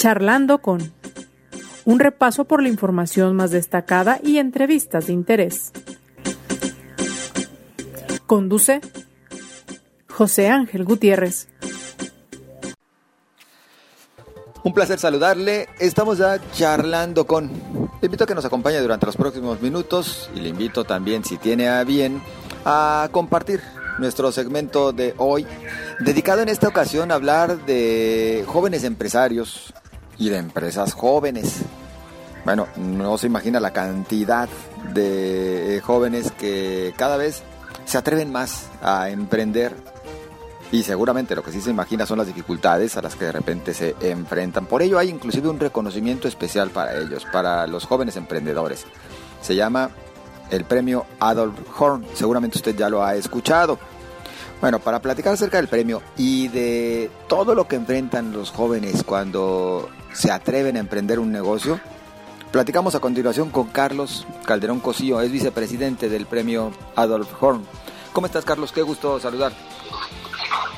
Charlando con un repaso por la información más destacada y entrevistas de interés. Conduce José Ángel Gutiérrez. Un placer saludarle. Estamos ya charlando con. Le invito a que nos acompañe durante los próximos minutos y le invito también, si tiene a bien, a compartir nuestro segmento de hoy, dedicado en esta ocasión a hablar de jóvenes empresarios y de empresas jóvenes. Bueno, no se imagina la cantidad de jóvenes que cada vez se atreven más a emprender y seguramente lo que sí se imagina son las dificultades a las que de repente se enfrentan. Por ello hay inclusive un reconocimiento especial para ellos, para los jóvenes emprendedores. Se llama el premio Adolf Horn. Seguramente usted ya lo ha escuchado. Bueno, para platicar acerca del premio y de todo lo que enfrentan los jóvenes cuando se atreven a emprender un negocio, platicamos a continuación con Carlos Calderón Cosío, es vicepresidente del premio Adolf Horn. ¿Cómo estás, Carlos? Qué gusto saludar.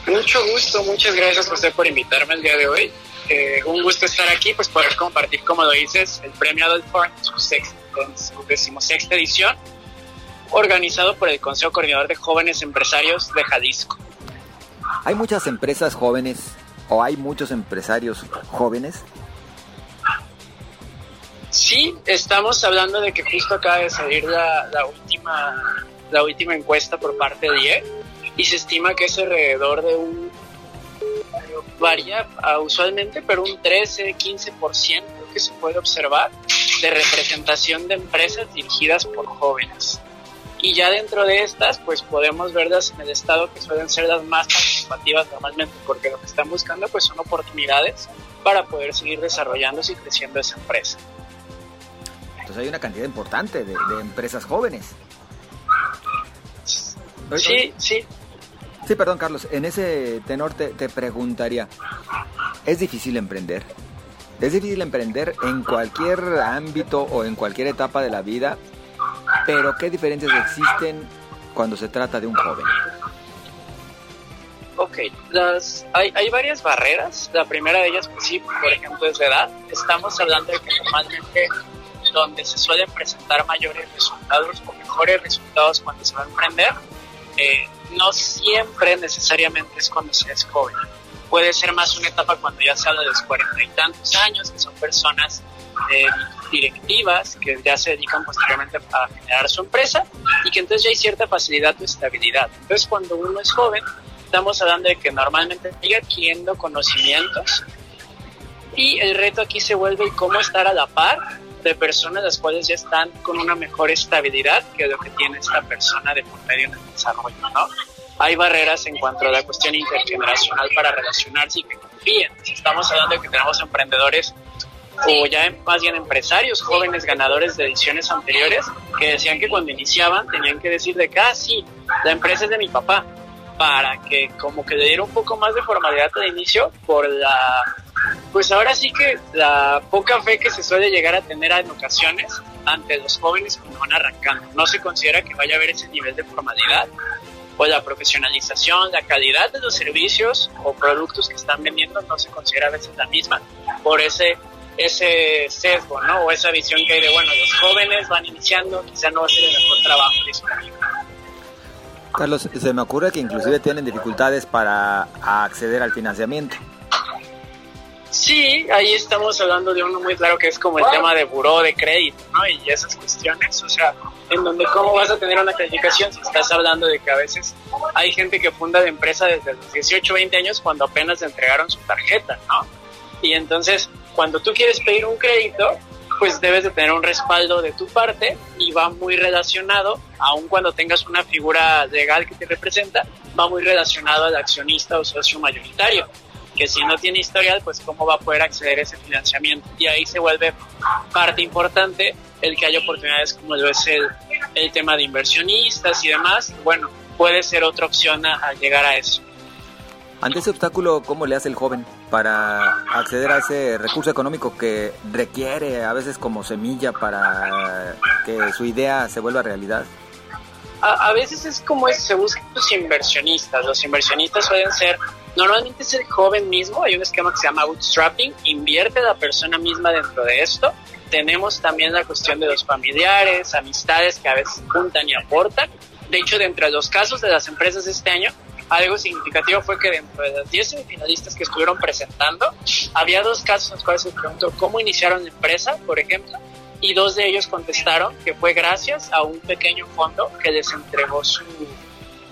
Mucho gusto, muchas gracias José por invitarme el día de hoy. Eh, un gusto estar aquí, pues poder compartir, como lo dices, el premio Adolf Horn su, su decimosexta edición, organizado por el Consejo Coordinador de Jóvenes Empresarios de Jalisco. ¿Hay muchas empresas jóvenes o hay muchos empresarios jóvenes? Sí, estamos hablando de que justo acaba de salir la, la última, la última encuesta por parte de IE y se estima que es alrededor de un varía usualmente, pero un 13-15% que se puede observar de representación de empresas dirigidas por jóvenes. Y ya dentro de estas, pues podemos verlas en el estado que suelen ser las más participativas normalmente, porque lo que están buscando pues son oportunidades para poder seguir desarrollándose y creciendo esa empresa. Entonces hay una cantidad importante de, de empresas jóvenes. Sí, sí. Sí, perdón, Carlos. En ese tenor te, te, preguntaría, ¿es difícil emprender? ¿Es difícil emprender en cualquier ámbito o en cualquier etapa de la vida? Pero ¿qué diferencias existen cuando se trata de un joven? Ok, las, hay, hay varias barreras. La primera de ellas, pues sí, por ejemplo, es de edad. Estamos hablando de que normalmente donde se suelen presentar mayores resultados o mejores resultados cuando se va a emprender, eh, no siempre necesariamente es cuando se es joven. Puede ser más una etapa cuando ya se habla de los cuarenta y tantos años, que son personas eh, directivas que ya se dedican posteriormente a generar su empresa y que entonces ya hay cierta facilidad o estabilidad. Entonces cuando uno es joven, estamos hablando de que normalmente sigue adquiriendo conocimientos y el reto aquí se vuelve cómo estar a la par de personas las cuales ya están con una mejor estabilidad que lo que tiene esta persona de por medio en el desarrollo, ¿no? Hay barreras en cuanto a la cuestión intergeneracional para relacionarse y que confíen. Estamos hablando de que tenemos emprendedores o ya más bien empresarios jóvenes ganadores de ediciones anteriores que decían que cuando iniciaban tenían que decir de ah, sí, la empresa es de mi papá, para que como que le diera un poco más de formalidad al inicio por la pues ahora sí que la poca fe que se suele llegar a tener en ocasiones ante los jóvenes cuando van arrancando. No se considera que vaya a haber ese nivel de formalidad o la profesionalización, la calidad de los servicios o productos que están vendiendo no se considera a veces la misma por ese ese sesgo, ¿no? O esa visión que hay de, bueno, los jóvenes van iniciando, quizá no va a ser el mejor trabajo. Carlos, se me ocurre que inclusive tienen dificultades para acceder al financiamiento. Sí, ahí estamos hablando de uno muy claro que es como el tema de buró de crédito, ¿no? Y esas cuestiones, o sea, en donde cómo vas a tener una calificación si estás hablando de que a veces hay gente que funda de empresa desde los 18, 20 años cuando apenas entregaron su tarjeta, ¿no? Y entonces, cuando tú quieres pedir un crédito, pues debes de tener un respaldo de tu parte y va muy relacionado, aun cuando tengas una figura legal que te representa, va muy relacionado al accionista o socio mayoritario que si no tiene historial, pues cómo va a poder acceder a ese financiamiento. Y ahí se vuelve parte importante el que haya oportunidades como lo es el, el tema de inversionistas y demás. Bueno, puede ser otra opción a, a llegar a eso. Ante ese obstáculo, ¿cómo le hace el joven para acceder a ese recurso económico que requiere a veces como semilla para que su idea se vuelva realidad? a, veces es como es, se buscan los inversionistas. Los inversionistas suelen ser, normalmente es el joven mismo, hay un esquema que se llama bootstrapping, invierte la persona misma dentro de esto. Tenemos también la cuestión de los familiares, amistades que a veces juntan y aportan. De hecho, dentro de los casos de las empresas este año, algo significativo fue que dentro de los 10 semifinalistas que estuvieron presentando, había dos casos en los cuales se preguntó cómo iniciaron la empresa, por ejemplo, y dos de ellos contestaron que fue gracias a un pequeño fondo que les entregó su,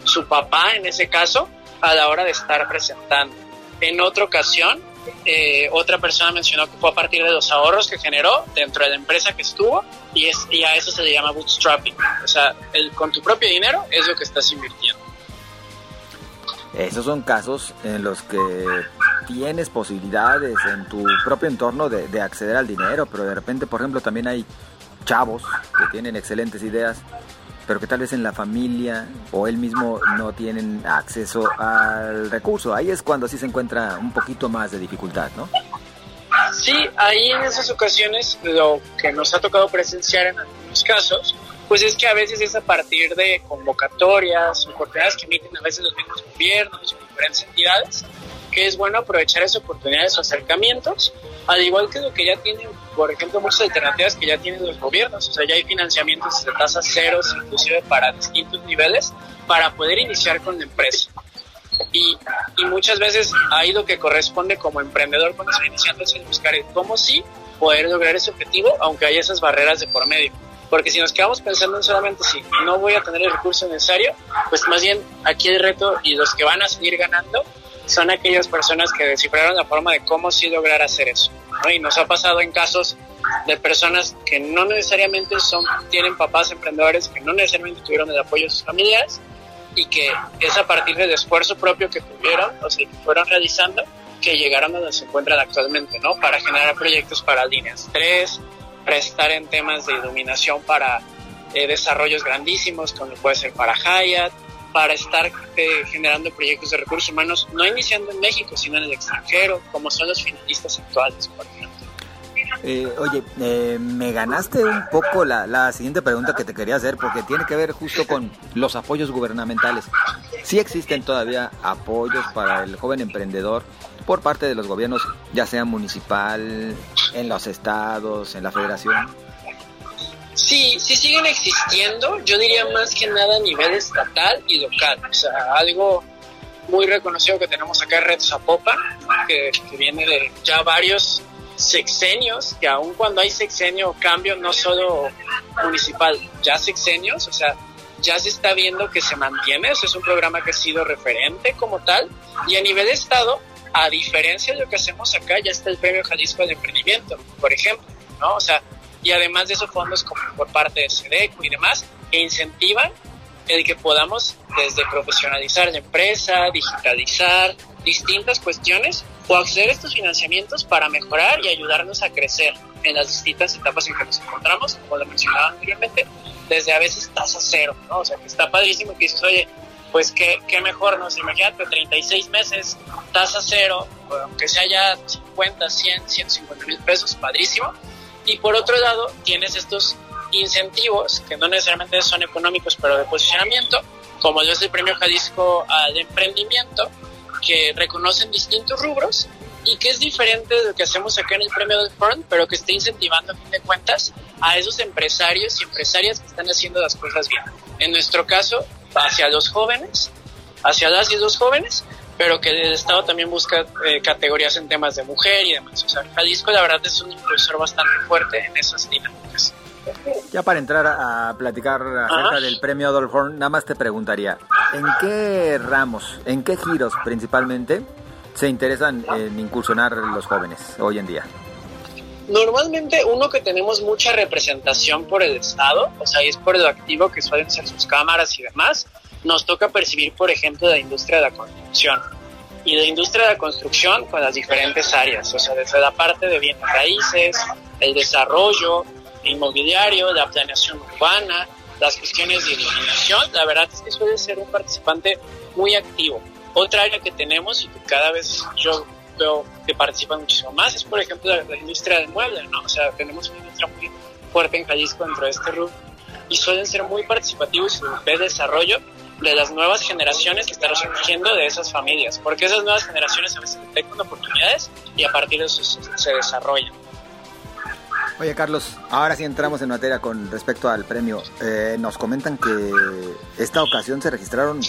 su papá, en ese caso, a la hora de estar presentando. En otra ocasión, eh, otra persona mencionó que fue a partir de los ahorros que generó dentro de la empresa que estuvo y, es, y a eso se le llama bootstrapping. O sea, el, con tu propio dinero es lo que estás invirtiendo. Esos son casos en los que tienes posibilidades en tu propio entorno de, acceder al dinero, pero de repente, por ejemplo, también hay chavos que tienen excelentes ideas, pero que tal vez en la familia o él mismo no tienen acceso al recurso. Ahí es cuando sí se encuentra un poquito más de dificultad, ¿no? Sí, ahí en esas ocasiones lo que nos ha tocado presenciar en algunos casos pues es que a veces es a partir de convocatorias, oportunidades que emiten a veces los mismos gobiernos o diferentes entidades, que es bueno aprovechar esas oportunidades o acercamientos, al igual que lo que ya tienen, por ejemplo, muchas alternativas que ya tienen los gobiernos, o sea, ya hay financiamientos de tasas ceros, inclusive para distintos niveles, para poder iniciar con la empresa. Y, y muchas veces ahí lo que corresponde como emprendedor cuando está iniciando es buscar el cómo sí poder lograr ese objetivo, aunque haya esas barreras de por medio. Porque si nos quedamos pensando en solamente si no voy a tener el recurso necesario, pues más bien aquí el reto y los que van a seguir ganando son aquellas personas que descifraron la forma de cómo sí lograr hacer eso. Y nos ha pasado en casos de personas que no necesariamente son, tienen papás emprendedores, que no necesariamente tuvieron el apoyo de sus familiares y que es a partir del esfuerzo propio que tuvieron, o sea, que fueron realizando, que llegaron a donde se encuentran actualmente, ¿no? Para generar proyectos para líneas 3, prestar en temas de iluminación para eh, desarrollos grandísimos, como puede ser para Hyatt, para estar eh, generando proyectos de recursos humanos, no iniciando en México, sino en el extranjero, como son los finalistas actuales, por ejemplo. Eh, oye, me ganaste un poco la, la, siguiente pregunta que te quería hacer porque tiene que ver justo con los apoyos gubernamentales. ¿Sí existen todavía apoyos para el joven emprendedor por parte de los gobiernos, ya sea municipal, en los estados, en la federación? Sí, sí siguen existiendo, yo diría más que nada a nivel estatal y local, o sea, algo muy reconocido que tenemos acá Red Zapopan, que, que viene de ya varios sexenios, que aun cuando hay sexenio o cambio, no solo municipal, ya sexenios, o sea, ya se está viendo que se mantiene, eso es un programa que ha sido referente como tal, y a nivel estado, a diferencia de lo que hacemos acá, ya está el Premio Jalisco de Emprendimiento, por ejemplo, ¿no? O sea, y además de esos fondos como por parte de SEDECO y demás, que incentivan el que podamos desde profesionalizar la empresa, digitalizar distintas cuestiones o acceder a estos financiamientos para mejorar y ayudarnos a crecer en las distintas etapas en que nos encontramos, como lo mencionaba anteriormente, desde a veces tasa cero, ¿no? O sea, que está padrísimo que dices, oye, pues qué, qué mejor, ¿no? Imagínate, 36 meses, tasa cero, aunque sea ya 50, 100, 150 mil pesos, padrísimo. Y por otro lado, tienes estos incentivos, que no necesariamente son económicos, pero de posicionamiento, como es el Premio Jalisco al Emprendimiento, que reconocen distintos rubros y que es diferente de lo que hacemos acá en el Premio del Forum, pero que está incentivando, a fin de cuentas, a esos empresarios y empresarias que están haciendo las cosas bien. En nuestro caso, hacia los jóvenes, hacia las y los jóvenes, pero que el Estado también busca eh, categorías en temas de mujer y demás. O sea, Jalisco la verdad es un impulsor bastante fuerte en esas dinámicas. Ya para entrar a platicar acerca del premio Adolf Horn, nada más te preguntaría, ¿en qué ramos, en qué giros principalmente se interesan en incursionar los jóvenes hoy en día? Normalmente uno que tenemos mucha representación por el Estado, o sea, es por lo activo que suelen ser sus cámaras y demás, nos toca percibir, por ejemplo, la industria de la construcción. Y la industria de la construcción con las diferentes áreas, o sea, desde la parte de bienes raíces, el desarrollo inmobiliario, la planeación urbana, las cuestiones de iluminación, la verdad es que suele ser un participante muy activo. Otra área que tenemos y que cada vez yo que participan muchísimo más es, por ejemplo, la, industria del mueble, ¿no? O sea, tenemos una industria muy fuerte en Jalisco dentro de este rubro, y suelen ser muy participativos y de desarrollo de las nuevas generaciones que están surgiendo de esas familias, porque esas nuevas generaciones a veces detectan oportunidades y a partir de eso se desarrollan. Oye Carlos, ahora sí entramos en materia con respecto al premio. Eh, nos comentan que esta ocasión se registraron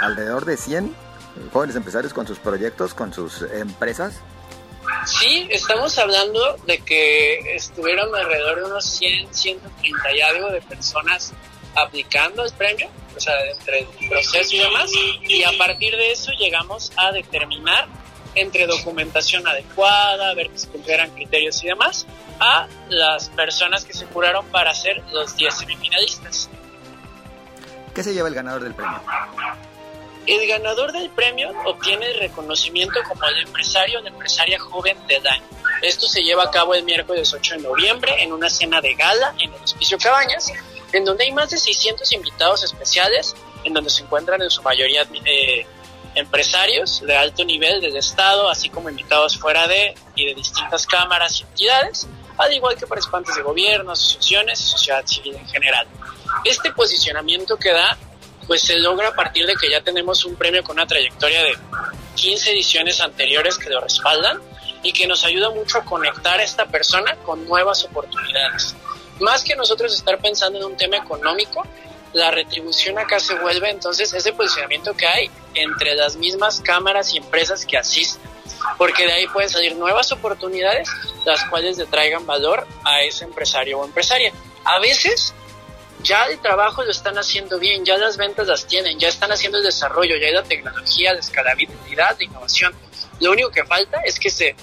alrededor de 100 jóvenes empresarios con sus proyectos, con sus empresas. Sí, estamos hablando de que estuvieron alrededor de unos 100, 130 y algo de personas aplicando el premio, o sea, entre el proceso y demás, y a partir de eso llegamos a determinar entre documentación adecuada, ver que se cumplieran criterios y demás, a las personas que se juraron para ser los 10 semifinalistas. ¿Qué se lleva el ganador del premio? El ganador del premio obtiene el reconocimiento como el empresario o la empresaria joven del año. Esto se lleva a cabo el miércoles 8 de noviembre en una cena de gala en el Hospicio Cabañas, en donde hay más de 600 invitados especiales, en donde se encuentran en su mayoría eh, empresarios de alto nivel del Estado, así como invitados fuera de y de distintas cámaras y entidades, al igual que participantes de gobierno, asociaciones y sociedad civil en general. Este posicionamiento que da, pues se logra a partir de que ya tenemos un premio con una trayectoria de 15 ediciones anteriores que lo respaldan y que nos ayuda mucho a conectar a esta persona con nuevas oportunidades. Más que nosotros estar pensando en un tema económico, la retribución acá se vuelve entonces ese posicionamiento que hay entre las mismas cámaras y empresas que asisten, porque de ahí pueden salir nuevas oportunidades las cuales le traigan valor a ese empresario o empresaria. A veces ya el trabajo lo están haciendo bien, ya las ventas las tienen, ya están haciendo el desarrollo, ya hay la tecnología, la escalabilidad, la innovación. Lo único que falta es que se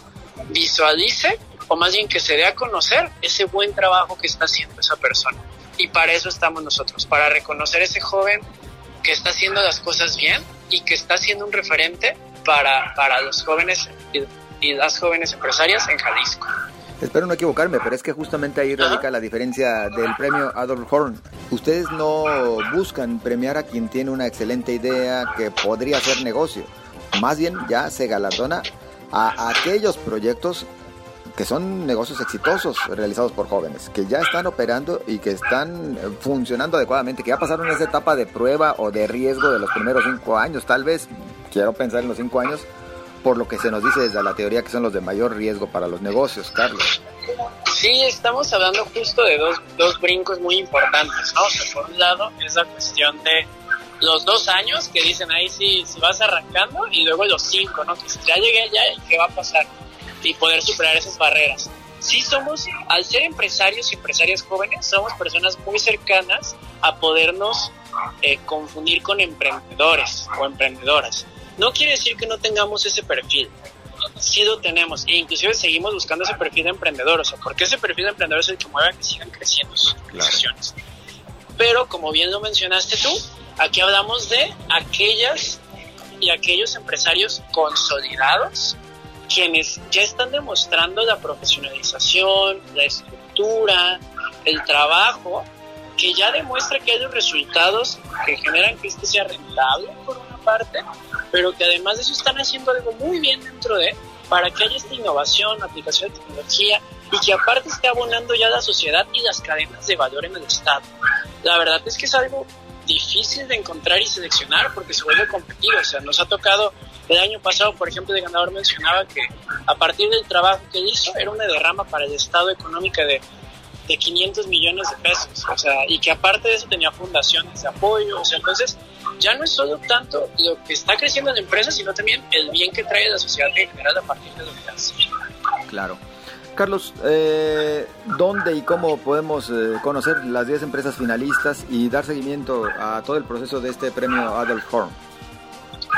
visualice o más bien que se dé a conocer ese buen trabajo que está haciendo esa persona. Y para eso estamos nosotros, para reconocer ese joven que está haciendo las cosas bien y que está siendo un referente para, para los jóvenes y, las jóvenes empresarias en Jalisco. Espero no equivocarme, pero es que justamente ahí radica la diferencia del premio Adolf Horn. Ustedes no buscan premiar a quien tiene una excelente idea que podría ser negocio. Más bien ya se galardona a aquellos proyectos que son negocios exitosos realizados por jóvenes, que ya están operando y que están funcionando adecuadamente, que ya pasaron esa etapa de prueba o de riesgo de los primeros cinco años, tal vez, quiero pensar en los cinco años, por lo que se nos dice desde la teoría que son los de mayor riesgo para los negocios, Carlos. Sí, estamos hablando justo de dos, dos brincos muy importantes, ¿no? por un lado es la cuestión de los dos años que dicen ahí si, si vas arrancando y luego los cinco, ¿no? Que si ya llegué ya, ¿qué va a pasar? y poder superar esas barreras. Sí somos, al ser empresarios y empresarias jóvenes, somos personas muy cercanas a podernos eh, confundir con emprendedores o emprendedoras. No quiere decir que no tengamos ese perfil, sí lo tenemos e inclusive seguimos buscando ese perfil de emprendedor, o sea, porque ese perfil de emprendedor es el que mueve a que sigan creciendo sus organizaciones. Pero como bien lo mencionaste tú, aquí hablamos de aquellas y aquellos empresarios consolidados quienes ya están demostrando la profesionalización, la estructura, el trabajo, que ya demuestra que hay los resultados que generan que este sea rentable por una parte, pero que además de eso están haciendo algo muy bien dentro de, para que haya esta innovación, aplicación de tecnología y que aparte esté abonando ya la sociedad y las cadenas de valor en el Estado. La verdad es que es algo difícil de encontrar y seleccionar porque se vuelve competitivo. O sea, nos ha tocado el año pasado, por ejemplo, el ganador mencionaba que a partir del trabajo que hizo era una derrama para el Estado económica de, de 500 millones de pesos. O sea, y que aparte de eso tenía fundaciones de apoyo. O sea, entonces ya no es solo tanto lo que está creciendo en la empresa, sino también el bien que trae la sociedad en general a partir de lo que hace. Claro. Carlos, eh, ¿dónde y cómo podemos eh, conocer las 10 empresas finalistas y dar seguimiento a todo el proceso de este premio Adolf Horn?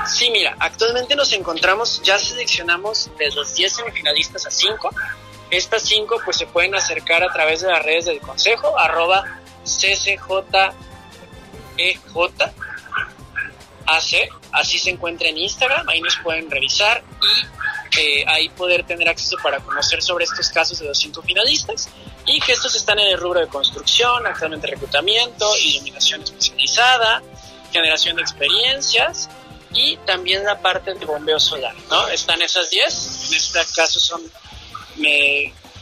Sí, mira, actualmente nos encontramos, ya seleccionamos de los 10 semifinalistas a 5. Estas 5 pues se pueden acercar a través de las redes del consejo, arroba ccjej AC, así se encuentra en Instagram, ahí nos pueden revisar y eh, ahí poder tener acceso para conocer sobre estos casos de los cinco finalistas y que estos están en el rubro de construcción, actualmente reclutamiento, iluminación especializada, generación de experiencias y también la parte de bombeo solar, ¿no? Están esas 10, en este caso son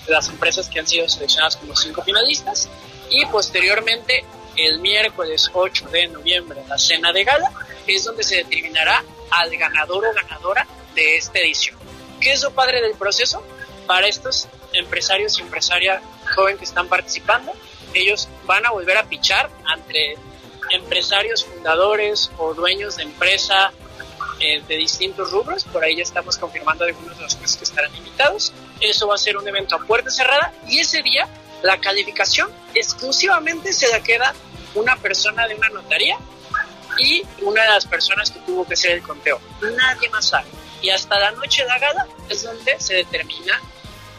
las empresas que han sido seleccionadas como cinco finalistas y posteriormente el miércoles 8 de noviembre, la cena de gala, es donde se determinará al ganador o ganadora de esta edición. ¿Qué es lo padre del proceso? Para estos empresarios y empresarias jóvenes que están participando, ellos van a volver a pichar entre empresarios fundadores o dueños de empresa eh, de distintos rubros. Por ahí ya estamos confirmando algunos de los que estarán invitados. Eso va a ser un evento a puerta cerrada y ese día la calificación exclusivamente se la queda una persona de una notaría y una de las personas que tuvo que hacer el conteo. Nadie más sabe. Y hasta la noche de la gala es donde se determina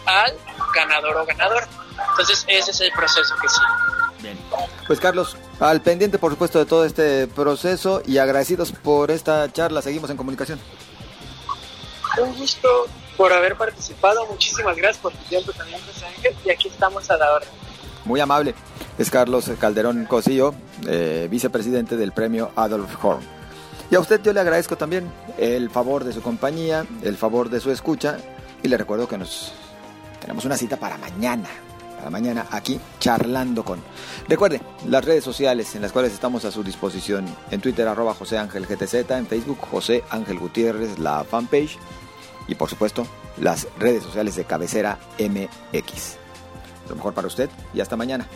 al ganador o ganador. Entonces ese es el proceso que sigue. Bien. Pues Carlos, al pendiente por supuesto de todo este proceso y agradecidos por esta charla, seguimos en comunicación. Un gusto por haber participado, muchísimas gracias por tu tiempo también, José Ángel, y aquí estamos a la orden. Muy amable, es Carlos Calderón Cosillo, eh, vicepresidente del premio Adolf Horn. Y a usted yo le agradezco también el favor de su compañía, el favor de su escucha y le recuerdo que nos tenemos una cita para mañana, para mañana aquí charlando con. Recuerde, las redes sociales en las cuales estamos a su disposición. En Twitter arroba José Ángel GTZ, en Facebook José Ángel Gutiérrez, la fanpage y por supuesto las redes sociales de cabecera MX. Lo mejor para usted y hasta mañana.